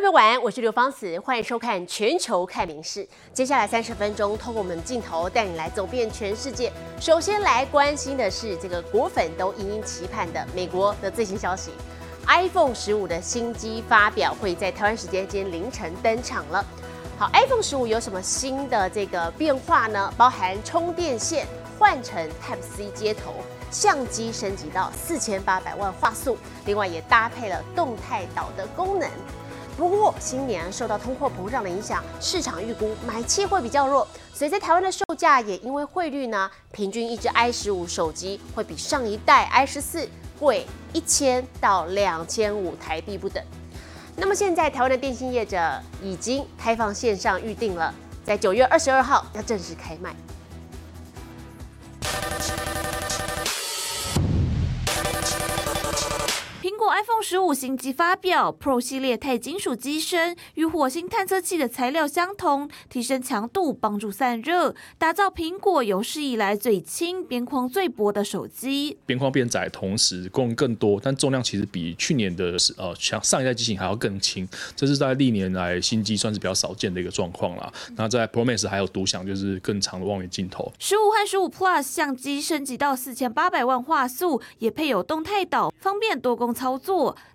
众朋友晚安，我是刘芳慈，欢迎收看《全球看名事》。接下来三十分钟，透过我们的镜头带你来走遍全世界。首先来关心的是这个果粉都殷殷期盼的美国的最新消息：iPhone 十五的新机发表会在台湾时间今天凌晨登场了。好，iPhone 十五有什么新的这个变化呢？包含充电线换成 Type C 接头，相机升级到四千八百万画素，另外也搭配了动态岛的功能。不过，新年受到通货膨胀的影响，市场预估买气会比较弱，所以在台湾的售价也因为汇率呢，平均一只 i 十五手机会比上一代 i 十四贵一千到两千五台币不等。那么现在台湾的电信业者已经开放线上预定了，在九月二十二号要正式开卖。iPhone 十五新机发表，Pro 系列钛金属机身与火星探测器的材料相同，提升强度，帮助散热，打造苹果有史以来最轻、边框最薄的手机。边框变窄，同时功能更多，但重量其实比去年的呃像上一代机型还要更轻，这是在历年来新机算是比较少见的一个状况啦。那在 Pro Max 还有独享就是更长的望远镜头。十五和十五 Plus 相机升级到四千八百万画素，也配有动态岛，方便多工操作。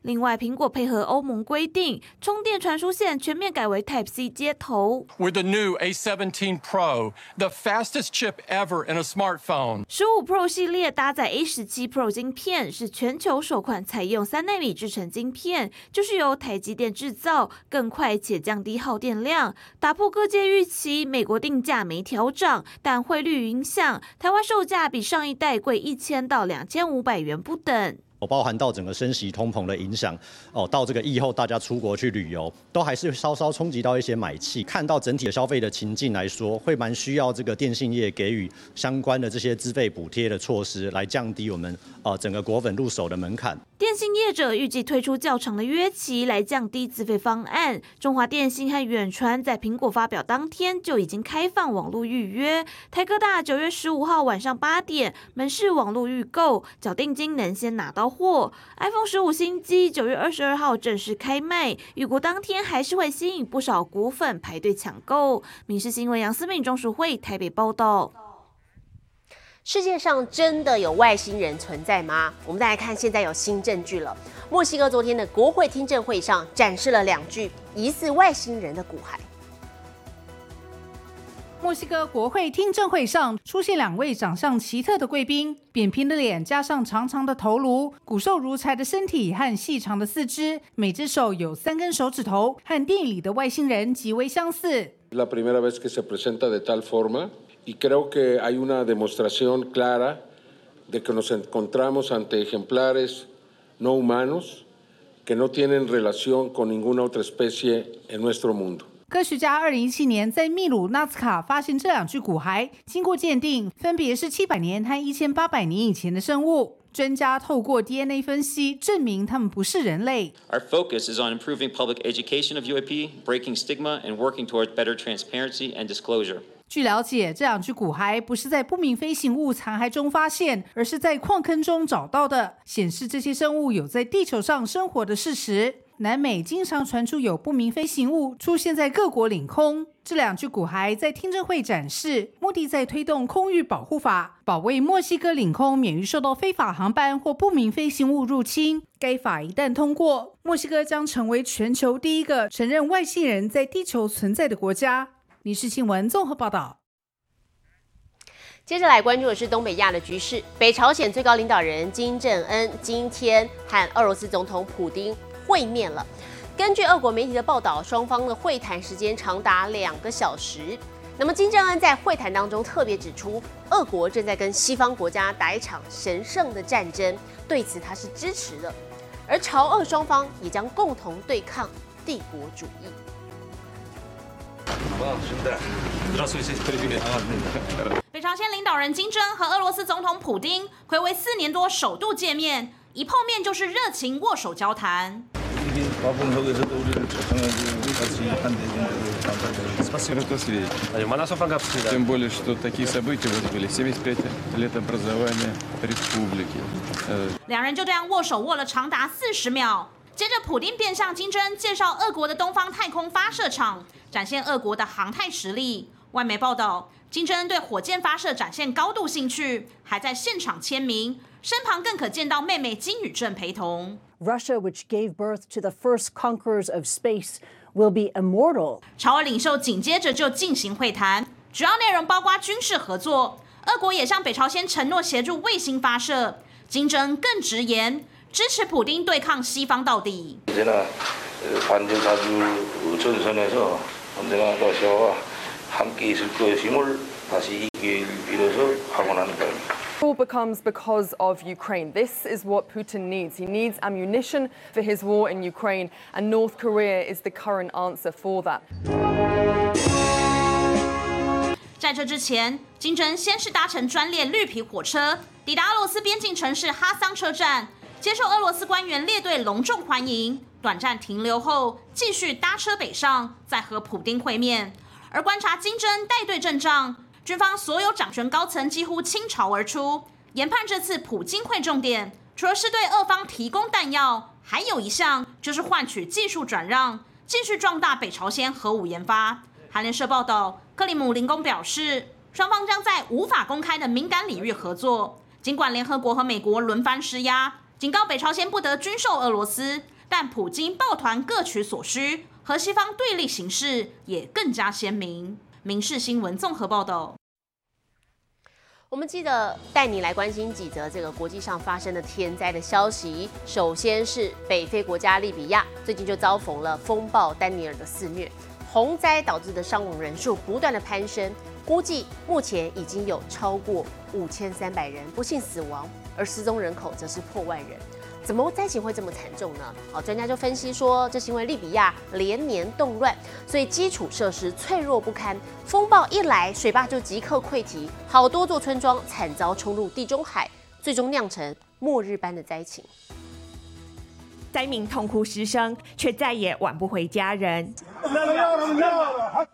另外，苹果配合欧盟规定，充电传输线全面改为 Type C 接头。With the new A17 Pro, the fastest chip ever in a smartphone. 十五 Pro 系列搭载 A17 Pro 晶片，是全球首款采用三纳米制成晶片，就是由台积电制造，更快且降低耗电量，打破各界预期。美国定价没调涨，但汇率影响，台湾售价比上一代贵一千到两千五百元不等。哦，包含到整个升息通膨的影响，哦，到这个疫后大家出国去旅游，都还是稍稍冲击到一些买气。看到整体的消费的情境来说，会蛮需要这个电信业给予相关的这些资费补贴的措施，来降低我们呃整个果粉入手的门槛。电信业者预计推出较长的约期来降低资费方案。中华电信和远传在苹果发表当天就已经开放网络预约，台科大九月十五号晚上八点门市网络预购，缴定金能先拿到货。iPhone 十五新机九月二十二号正式开卖，预估当天还是会吸引不少股粉排队抢购。民事新闻杨思敏中淑会台北报道。世界上真的有外星人存在吗？我们再来看，现在有新证据了。墨西哥昨天的国会听证会上展示了两具疑似外星人的骨骸。墨西哥国会听证会上出现两位长相奇特的贵宾，扁平的脸加上长长的头颅，骨瘦如柴的身体和细长的四肢，每只手有三根手指头，和电影里的外星人极为相似。La primera vez que se presenta de tal forma y creo que hay una demostración clara de que nos encontramos ante ejemplares no humanos que no tienen relación con ninguna otra especie en nuestro mundo. 科学家二零一七年在秘鲁纳斯卡发现这两具骨骸，经过鉴定，分别是七百年和一千八百年以前的生物。专家透过 DNA 分析证明他们不是人类。Our focus is on improving public education of UAP, breaking stigma, and working towards better transparency and disclosure. 据了解，这两具骨骸不是在不明飞行物残骸中发现，而是在矿坑中找到的，显示这些生物有在地球上生活的事实。南美经常传出有不明飞行物出现在各国领空，这两具骨骸在听证会展示，目的在推动空域保护法，保卫墨西哥领空免于受到非法航班或不明飞行物入侵。该法一旦通过，墨西哥将成为全球第一个承认外星人在地球存在的国家。民事新闻综合报道。接着来关注的是东北亚的局势。北朝鲜最高领导人金正恩今天和俄罗斯总统普丁会面了。根据俄国媒体的报道，双方的会谈时间长达两个小时。那么金正恩在会谈当中特别指出，俄国正在跟西方国家打一场神圣的战争，对此他是支持的。而朝俄双方也将共同对抗帝国主义。北朝鲜领导人金正恩和俄罗斯总统普丁暌违四年多首度见面，一碰面就是热情握手交谈。 Тем более, что такие события вот были. 75 лет образования республики. Э, 两人就这样握手握了长达四十秒。 接着，普丁便向金正介绍俄国的东方太空发射场，展现俄国的航太实力。外媒报道，金正恩对火箭发射展现高度兴趣，还在现场签名，身旁更可见到妹妹金宇镇陪同。Russia, which gave birth to the first conquerors of space, will be immortal. 朝俄领袖紧接着就进行会谈，主要内容包括军事合作。俄国也向北朝鲜承诺协助卫星发射。金正恩更直言，支持普丁对抗西方到底。All becomes because of Ukraine. This is what Putin needs. He needs ammunition for his war in Ukraine, and North Korea is the current answer for that. 在这之前，金正先是搭乘专列绿皮火车抵达俄罗斯边境城市哈桑车站，接受俄罗斯官员列队隆重欢迎。短暂停留后，继续搭车北上，再和普丁会面。而观察金正带队阵仗，军方所有掌权高层几乎倾巢而出，研判这次普京会重点，除了是对俄方提供弹药，还有一项就是换取技术转让，继续壮大北朝鲜核武研发。韩联社报道，克里姆林宫表示，双方将在无法公开的敏感领域合作。尽管联合国和美国轮番施压，警告北朝鲜不得军售俄罗斯，但普京抱团各取所需，和西方对立形势也更加鲜明。民事新闻综合报道。我们记得带你来关心几则这个国际上发生的天灾的消息。首先是北非国家利比亚，最近就遭逢了风暴丹尼尔的肆虐，洪灾导致的伤亡人数不断的攀升，估计目前已经有超过五千三百人不幸死亡，而失踪人口则是破万人。怎么灾情会这么惨重呢？好，专家就分析说，这是因为利比亚连年动乱，所以基础设施脆弱不堪。风暴一来，水坝就即刻溃堤，好多座村庄惨遭冲入地中海，最终酿成末日般的灾情。灾民痛哭失声，却再也挽不回家人。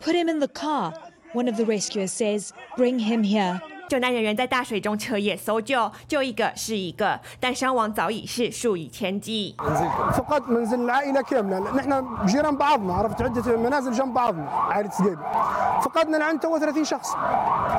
Put him in the car. One of the rescuers says, "Bring him here." 救难人员在大水中彻夜搜救，救一个是一个，但伤亡早已是数以千计。 فقد منزل العائله كامله نحن جيران بعضنا عرفت عده منازل جنب بعضنا عائله سقيب فقدنا الان تو 30 شخص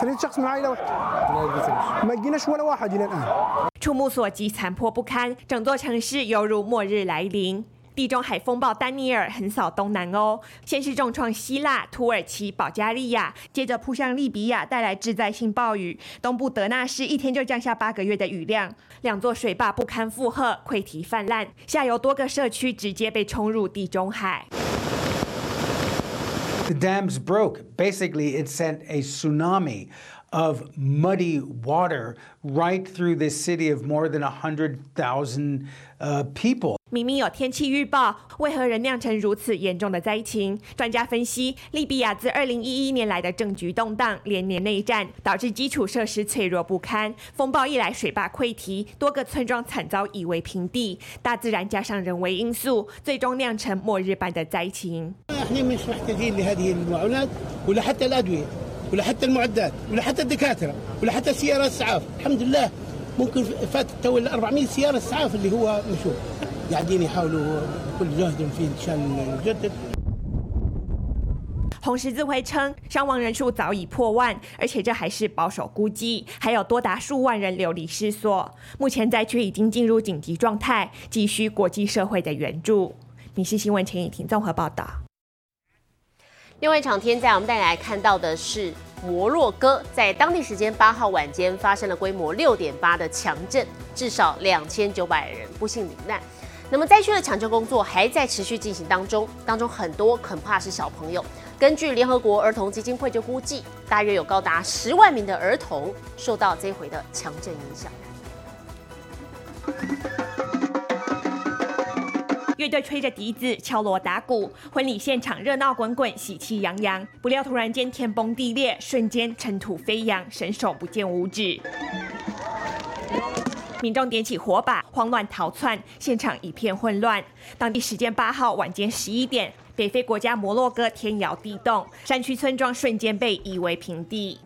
30 شخص من عائله واحده ما لقيناش ولا واحد الى الان 触目所及，残破不堪，整座城市犹如末日来临。 地中海风暴丹尼尔横扫东南欧，先是重创希腊、土耳其、保加利亚，接着扑向利比亚，带来致灾性暴雨。东部德纳市一天就降下八个月的雨量，两座水坝不堪负荷，溃堤泛滥，下游多个社区直接被冲入地中海。The dams broke. Basically, it sent a tsunami of muddy water right through this city of more than 100,000 uh, people. 明明有天气预报，为何仍酿成如此严重的灾情？专家分析，利比亚自2011年来的政局动荡、连年内战，导致基础设施脆弱不堪。风暴一来，水坝溃堤，多个村庄惨遭夷为平地。大自然加上人为因素，最终酿成末日般的灾情。احنا مش محتاجين لهذه المعونات ولا حتى الادويه ولا حتى المعدات ولا حتى الدكاتره ولا حتى سيارات اسعاف الحمد لله ممكن فات تو ال 400 سياره اسعاف اللي هو مشوه قاعدين يحاولوا بكل جهدهم في عشان نجدد 红十字会称，伤亡人数早已破万，而且这还是保守估计，还有多达数万人流离失所。目前灾区已经进入紧急状态，急需国际社会的援助。民事新闻陈以婷综合报道。 另外一场天灾，我们带来看到的是摩洛哥，在当地时间八号晚间发生了规模六点八的强震，至少两千九百人不幸罹难。那么灾区的抢救工作还在持续进行当中，当中很多恐怕是小朋友。根据联合国儿童基金会就估计，大约有高达十万名的儿童受到这回的强震影响。乐队吹着笛子，敲锣打鼓，婚礼现场热闹滚滚，喜气洋洋。不料突然间天崩地裂，瞬间尘土飞扬，伸手不见五指。民众点起火把，慌乱逃窜，现场一片混乱。当地时间八号晚间十一点，北非国家摩洛哥天摇地动，山区村庄瞬间被夷为平地。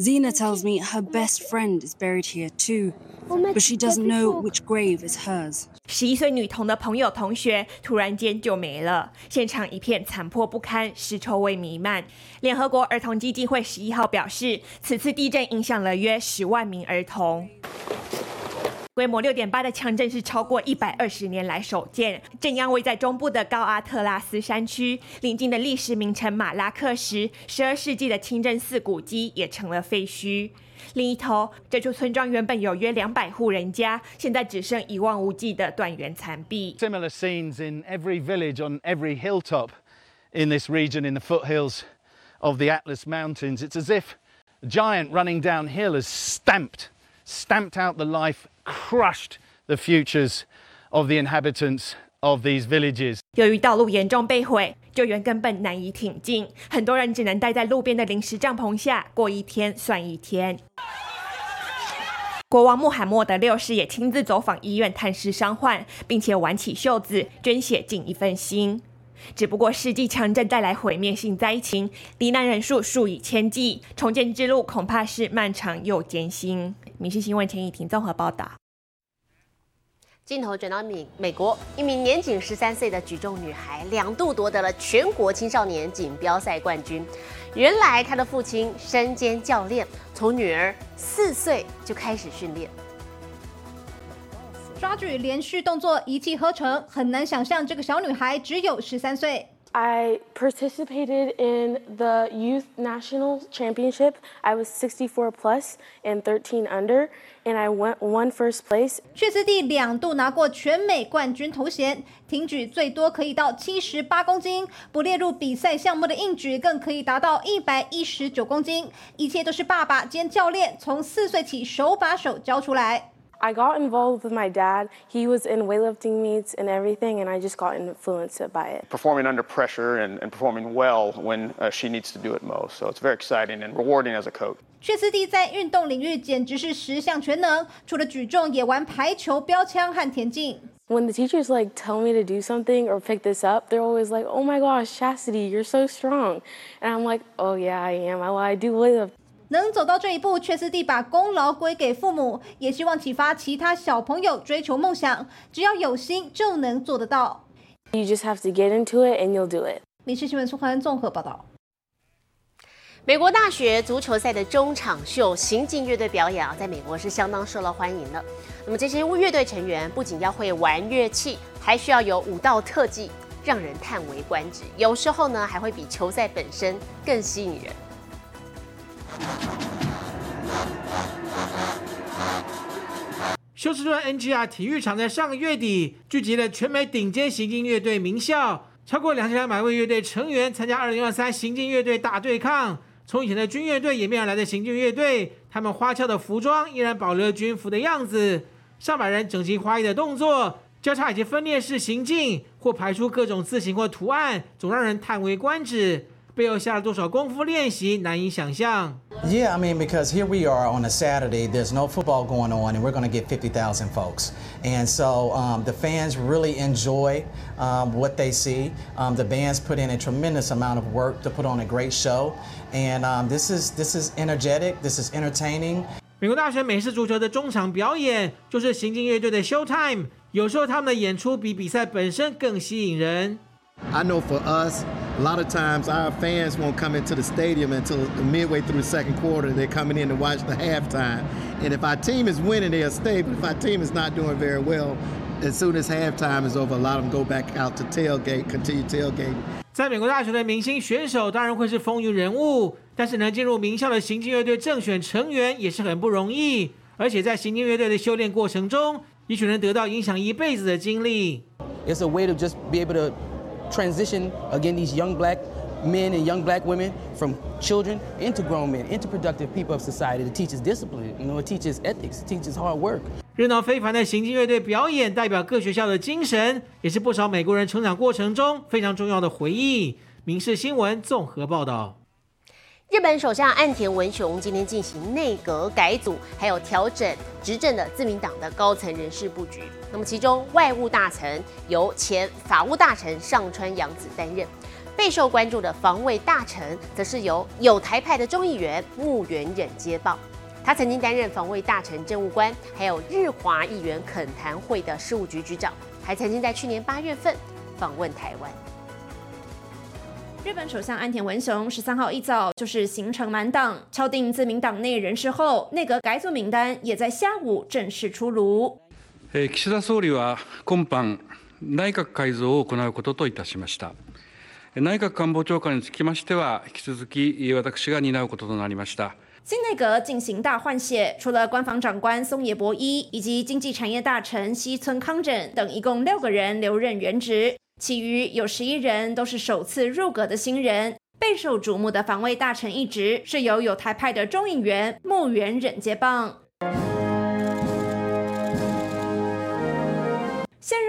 Zina tells me her best friend is buried here too, but she doesn't know which grave is hers. 十一岁女童的朋友、同学突然间就没了，现场一片残破不堪，尸臭味弥漫。联合国儿童基金会十一号表示，此次地震影响了约十万名儿童。规模六点八的强震是超过一百二十年来首见。震央位在中部的高阿特拉斯山区，邻近的历史名城马拉克什，十二世纪的清真寺古迹也成了废墟。另一头，这处村庄原本有约两百户人家，现在只剩一望无际的断垣残壁。 Similar scenes in every village on every hilltop in this region, in the foothills of the Atlas Mountains. It's as if a giant running downhill has stamped, stamped out the life, crushed the futures of the inhabitants of these villages. 由于道路严重被毁，救援根本难以挺进，很多人只能待在路边的临时帐篷下，过一天算一天。国王穆罕默德六世也亲自走访医院探视伤患，并且挽起袖子捐血尽一份心。只不过世纪强震带来毁灭性灾情，罹难人数数以千计，重建之路恐怕是漫长又艰辛。民事新闻陈以婷综合报道。镜头转到美美国，一名年仅十三岁的举重女孩，两度夺得了全国青少年锦标赛冠军。原来她的父亲身兼教练，从女儿四岁就开始训练。抓举连续动作一气呵成，很难想象这个小女孩只有十三岁。I participated in the youth national championship. I was 64 plus and 13 under, and I went one first place. 薛斯蒂两度拿过全美冠军头衔，挺举最多可以到七十八公斤，不列入比赛项目的硬举更可以达到一百一十九公斤。一切都是爸爸兼教练从四岁起手把手教出来。I got involved with my dad. He was in weightlifting meets and everything, and I just got influenced by it. Performing under pressure and, and performing well when uh, she needs to do it most. So it's very exciting and rewarding as a coach. 薛斯蒂在运动领域简直是十项全能，除了举重也玩排球、标枪和田径。 When the teachers like tell me to do something or pick this up, they're always like, "Oh my gosh, Chastity, you're so strong," and I'm like, "Oh yeah, I am. I, I do weightlifting." 能走到这一步，却斯蒂把功劳归给父母，也希望启发其他小朋友追求梦想。只要有心，就能做得到。You just have to get into it, and you'll do it. 民事新闻苏涵综合报道。美国大学足球赛的中场秀行进乐队表演啊，在美国是相当受到欢迎的。那么这些乐队成员不仅要会玩乐器，还需要有舞蹈特技，让人叹为观止。有时候呢，还会比球赛本身更吸引人。休斯顿 NGR 体育场在上个月底聚集了全美顶尖行进乐队名校，超过两千两百位乐队成员参加二零二三行进乐队大对抗。从以前的军乐队演变而来的行进乐队，他们花俏的服装依然保留了军服的样子，上百人整齐划一的动作，交叉以及分裂式行进，或排出各种字形或图案，总让人叹为观止。背后下了多少功夫练习，难以想象。 Yeah, I mean, because here we are on a Saturday, there's no football going on, and we're going to get 50,000 folks. And so um, the fans really enjoy um, what they see. Um, the bands put in a tremendous amount of work to put on a great show. And um, this, is, this is energetic, this is entertaining. 美国大学美式足球的中场表演就是行进乐队的 Showtime，有时候他们的演出比比赛本身更吸引人。 I know for us, a lot of times our fans won't come into the stadium until midway through the second quarter. They're coming in to watch the halftime. And if our team is winning, they'll stay. But if our team is not doing very well, as soon as halftime is over, a lot of them go back out to tailgate, continue tailgating. 在美国大学的明星选手当然会是风云人物，但是能进入名校的行进乐队正选成员也是很不容易。而且在行进乐队的修炼过程中，也许能得到影响一辈子的经历。 It's a way to just be able to transition again these young black men and young black women from children into grown men, into productive people of society. It teaches discipline, you know, it teaches ethics, it teaches hard work. 热闹非凡的行进乐队表演，代表各学校的精神，也是不少美国人成长过程中非常重要的回忆。民事新闻综合报道。日本首相岸田文雄今天进行内阁改组，还有调整执政的自民党的高层人事布局。那么，其中外务大臣由前法务大臣上川洋子担任，备受关注的防卫大臣，则是由有台派的众议员穆元忍接棒。他曾经担任防卫大臣政务官，还有日华议员恳谈会的事务局局长，还曾经在去年八月份访问台湾。日本首相安田文雄十三号一早就是行程满档，敲定自民党内人士后，内阁改组名单也在下午正式出炉。岸田総理は今般内閣改造を行うことといたしました。内閣官房長官につきましては引き続き私が担うこととなりました。新内阁进行大换血，除了官房长官松野博一以及经济产业大臣西村康稔等，一共六个人留任原职。 其余有十一人都是首次入阁的新人，备受瞩目的防卫大臣一职是由有台派的众议员木原忍接棒。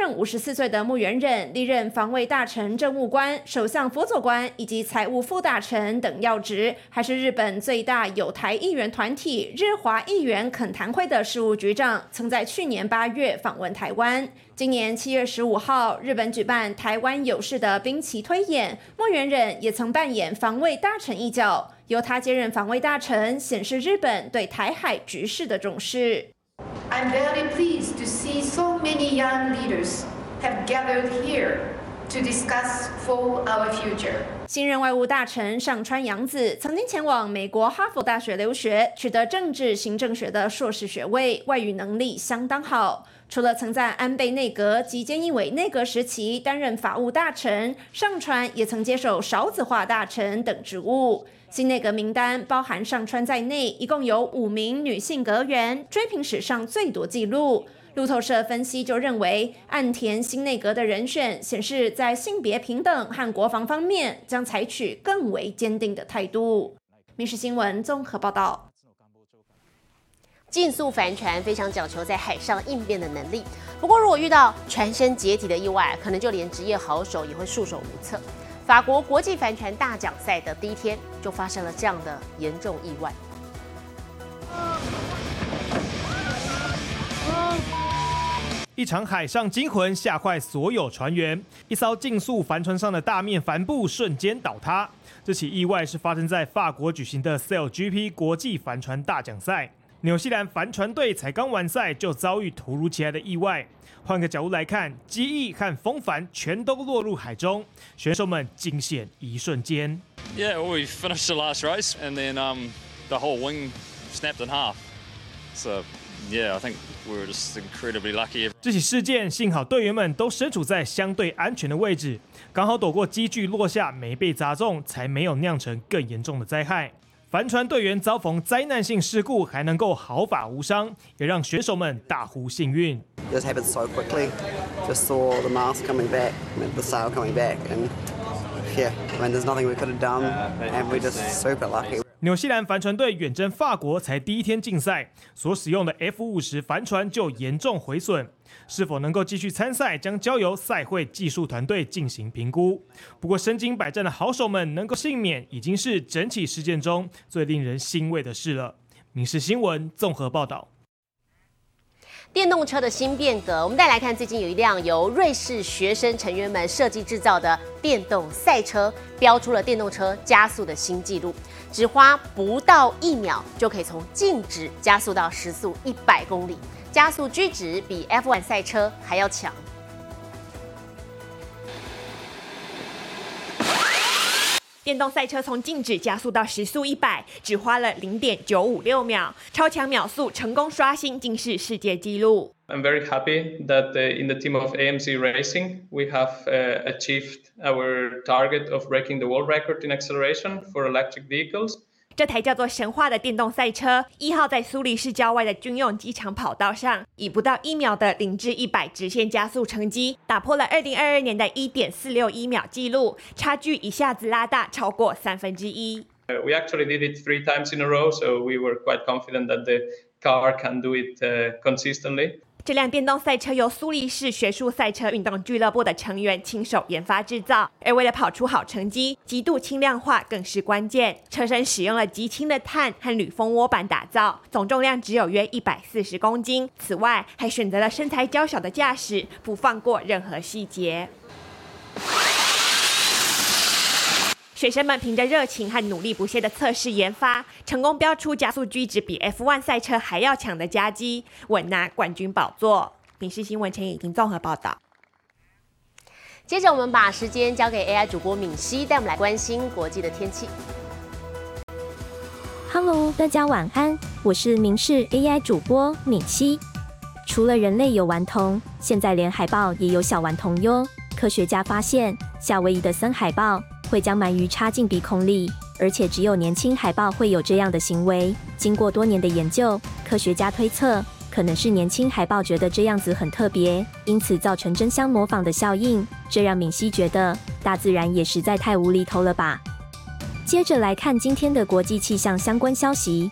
任五十四岁的穆元忍历任防卫大臣、政务官、首相辅佐官以及财务副大臣等要职，还是日本最大有台议员团体日华议员恳谈会的事务局长，曾在去年八月访问台湾。今年七月十五号，日本举办台湾有事的兵棋推演，穆元忍也曾扮演防卫大臣一角，由他接任防卫大臣，显示日本对台海局势的重视。I'm very pleased to see so many young leaders have gathered here to discuss for our future. 新任外务大臣上川洋子曾经前往美国哈佛大学留学，取得政治行政学的硕士学位，外语能力相当好。除了曾在安倍内阁及菅义伟内阁时期担任法务大臣，上川也曾接手少子化大臣等职务。新内阁名单包含上川在内，一共有五名女性阁员，追平史上最多纪录。路透社分析就认为，岸田新内阁的人选显示，在性别平等和国防方面将采取更为坚定的态度。民事新闻综合报道。竞速帆船非常讲求在海上应变的能力，不过如果遇到船身解体的意外，可能就连职业好手也会束手无策。法国国际帆船大奖赛的第一天就发生了这样的严重意外。一场海上惊魂吓坏所有船员，一艘竞速帆船上的大面帆布瞬间倒塌。这起意外是发生在法国举行的 SailGP 国际帆船大奖赛。纽西兰帆船队才刚完赛，就遭遇突如其来的意外。换个角度来看，机翼和风帆全都落入海中，选手们惊险一瞬间。Yeah, well, we finished the last race, and then um, the whole wing snapped in half. So, yeah, I think we were just incredibly lucky. 这起事件幸好队员们都身处在相对安全的位置，刚好躲过机具落下，没被砸中，才没有酿成更严重的灾害。帆船队员遭逢灾难性事故还能够毫发无伤，也让选手们大呼幸运。This happened so quickly. Just saw the mast coming back, the sail coming back, and yeah, I mean, there's nothing we could have done, and we just super lucky. 纽西兰帆船队远征法国才第一天竞赛，所使用的 F 五十帆船就严重毁损，是否能够继续参赛，将交由赛会技术团队进行评估。不过，身经百战的好手们能够幸免，已经是整起事件中最令人欣慰的事了。《民事新闻》综合报道。电动车的新变革，我们再来看，最近有一辆由瑞士学生成员们设计制造的电动赛车，标出了电动车加速的新纪录，只花不到一秒就可以从静止加速到时速一百公里，加速居值比 F1 赛车还要强。电动赛车从静止加速到时速一百，只花了零点九五六秒，超强秒速成功刷新近世世界纪录。I'm very happy that in the team of AMC Racing we have achieved our target of breaking the world record in acceleration for electric vehicles. 这台叫做“神话”的电动赛车，一号在苏黎世郊外的军用机场跑道上，以不到一秒的零至一百直线加速成绩，打破了二零二二年的一点四六一秒纪录，差距一下子拉大超过三分之一。We actually did it three times in a row, so we were quite confident that the car can do it consistently. 这辆电动赛车由苏黎世学术赛车运动俱乐部的成员亲手研发制造，而为了跑出好成绩，极度轻量化更是关键。车身使用了极轻的碳和铝蜂窝板打造，总重量只有约一百四十公斤。此外，还选择了身材娇小的驾驶，不放过任何细节。学生们凭着热情和努力不懈的测试研发，成功标出加速狙值比 F1 赛车还要强的佳绩，稳拿冠军宝座。影视新闻陈已经综合报道。接着，我们把时间交给 AI 主播敏熙，带我们来关心国际的天气。Hello，大家晚安，我是明视 AI 主播敏熙。除了人类有顽童，现在连海豹也有小顽童哟。科学家发现，夏威夷的森海豹会将鳗鱼插进鼻孔里，而且只有年轻海豹会有这样的行为。经过多年的研究，科学家推测。可能是年轻海豹觉得这样子很特别，因此造成争相模仿的效应。这让敏熙觉得大自然也实在太无厘头了吧。接着来看今天的国际气象相关消息：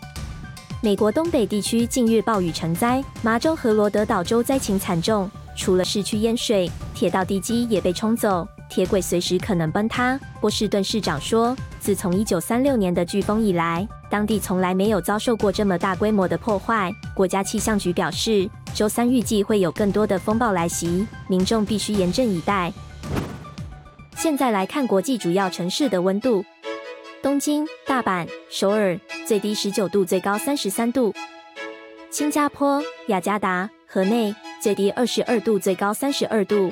美国东北地区近日暴雨成灾，麻州和罗德岛州灾情惨重，除了市区淹水，铁道地基也被冲走，铁轨随时可能崩塌。波士顿市长说，自从1936年的飓风以来。当地从来没有遭受过这么大规模的破坏。国家气象局表示，周三预计会有更多的风暴来袭，民众必须严阵以待。现在来看国际主要城市的温度：东京、大阪、首尔，最低十九度，最高三十三度；新加坡、雅加达、河内，最低二十二度，最高三十二度；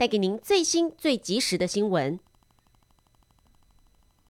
带给您最新最及时的新闻。